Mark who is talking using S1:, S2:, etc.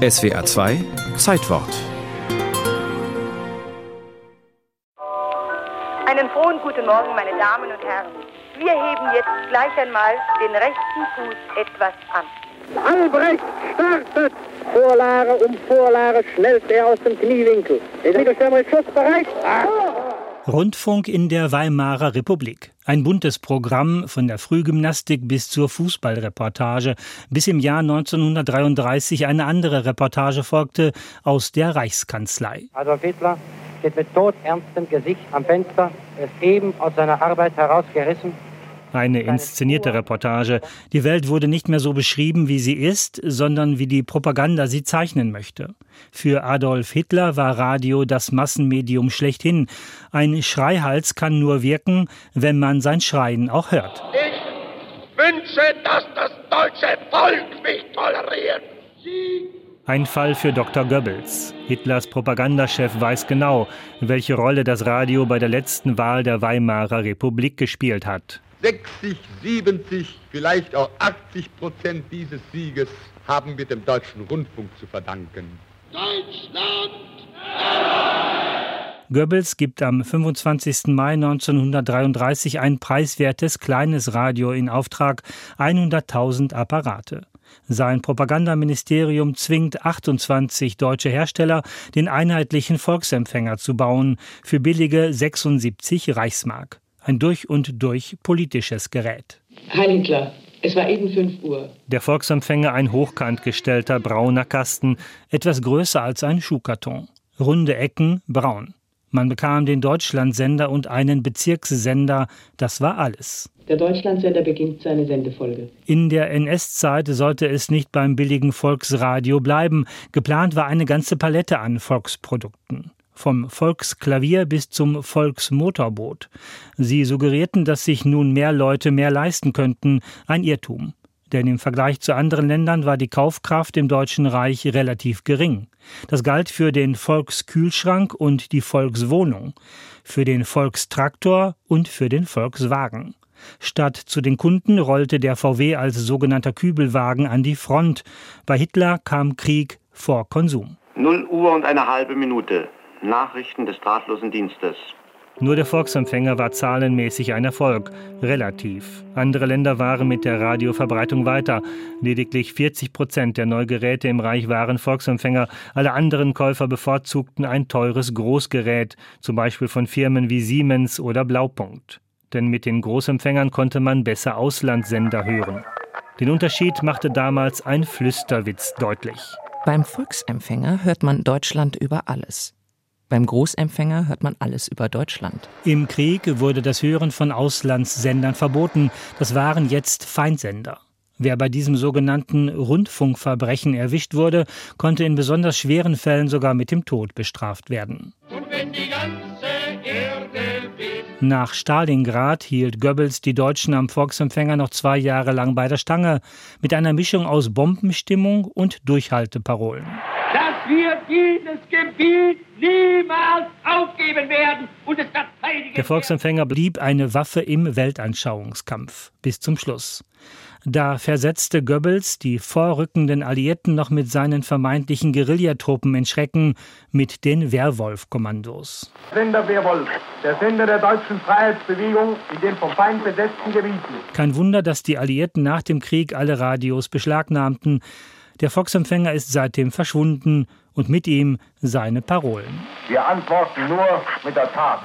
S1: SWA 2 Zeitwort.
S2: Einen frohen guten Morgen, meine Damen und Herren. Wir heben jetzt gleich einmal den rechten Fuß etwas an.
S3: Albrecht startet! Vorlage um Vorlage schnellt er aus dem Kniewinkel. Der Mittelstürmer ist schussbereit. Ah.
S4: Rundfunk in der Weimarer Republik. Ein buntes Programm von der Frühgymnastik bis zur Fußballreportage, bis im Jahr 1933 eine andere Reportage folgte aus der Reichskanzlei.
S5: Adolf Hitler steht mit todernstem Gesicht am Fenster, ist eben aus seiner Arbeit herausgerissen
S4: eine inszenierte Reportage. Die Welt wurde nicht mehr so beschrieben, wie sie ist, sondern wie die Propaganda sie zeichnen möchte. Für Adolf Hitler war Radio das Massenmedium schlechthin. Ein Schreihals kann nur wirken, wenn man sein Schreien auch hört.
S6: Ich wünsche, dass das deutsche Volk mich toleriert. Sie
S4: ein Fall für Dr. Goebbels. Hitlers Propagandachef weiß genau, welche Rolle das Radio bei der letzten Wahl der Weimarer Republik gespielt hat.
S7: 60, 70, vielleicht auch 80 Prozent dieses Sieges haben wir dem deutschen Rundfunk zu verdanken. Deutschland!
S4: Goebbels gibt am 25. Mai 1933 ein preiswertes kleines Radio in Auftrag, 100.000 Apparate. Sein Propagandaministerium zwingt 28 deutsche Hersteller, den einheitlichen Volksempfänger zu bauen, für billige 76 Reichsmark ein durch und durch politisches Gerät.
S8: Heil Hitler, es war eben 5 Uhr.
S4: Der Volksempfänger ein hochkant gestellter brauner Kasten, etwas größer als ein Schuhkarton. Runde Ecken, braun. Man bekam den Deutschlandsender und einen Bezirkssender, das war alles.
S8: Der Deutschlandsender beginnt seine Sendefolge.
S4: In der NS-Zeit sollte es nicht beim billigen Volksradio bleiben. Geplant war eine ganze Palette an Volksprodukten vom Volksklavier bis zum Volksmotorboot. Sie suggerierten, dass sich nun mehr Leute mehr leisten könnten, ein Irrtum. Denn im Vergleich zu anderen Ländern war die Kaufkraft im Deutschen Reich relativ gering. Das galt für den Volkskühlschrank und die Volkswohnung, für den Volkstraktor und für den Volkswagen. Statt zu den Kunden rollte der VW als sogenannter Kübelwagen an die Front. Bei Hitler kam Krieg vor Konsum.
S9: 0 Uhr und eine halbe Minute. Nachrichten des drahtlosen Dienstes.
S4: Nur der Volksempfänger war zahlenmäßig ein Erfolg, relativ. Andere Länder waren mit der Radioverbreitung weiter. Lediglich 40 Prozent der Neugeräte im Reich waren Volksempfänger. Alle anderen Käufer bevorzugten ein teures Großgerät, zum Beispiel von Firmen wie Siemens oder Blaupunkt. Denn mit den Großempfängern konnte man besser Auslandssender hören. Den Unterschied machte damals ein Flüsterwitz deutlich.
S10: Beim Volksempfänger hört man Deutschland über alles. Beim Großempfänger hört man alles über Deutschland.
S4: Im Krieg wurde das Hören von Auslandssendern verboten. Das waren jetzt Feindsender. Wer bei diesem sogenannten Rundfunkverbrechen erwischt wurde, konnte in besonders schweren Fällen sogar mit dem Tod bestraft werden. Nach Stalingrad hielt Goebbels die Deutschen am Volksempfänger noch zwei Jahre lang bei der Stange, mit einer Mischung aus Bombenstimmung und Durchhalteparolen
S6: dass wir dieses Gebiet niemals aufgeben werden und es verteidigen
S4: Der Volksempfänger blieb eine Waffe im Weltanschauungskampf bis zum Schluss. Da versetzte Goebbels die vorrückenden Alliierten noch mit seinen vermeintlichen Guerillatruppen in Schrecken mit den Werwolf-Kommandos.
S11: Sender Werwolf, der Sender der deutschen Freiheitsbewegung in den vom Feind besetzten Gebieten.
S4: Kein Wunder, dass die Alliierten nach dem Krieg alle Radios beschlagnahmten. Der Volksempfänger ist seitdem verschwunden und mit ihm seine Parolen.
S11: Wir antworten nur mit der Tat.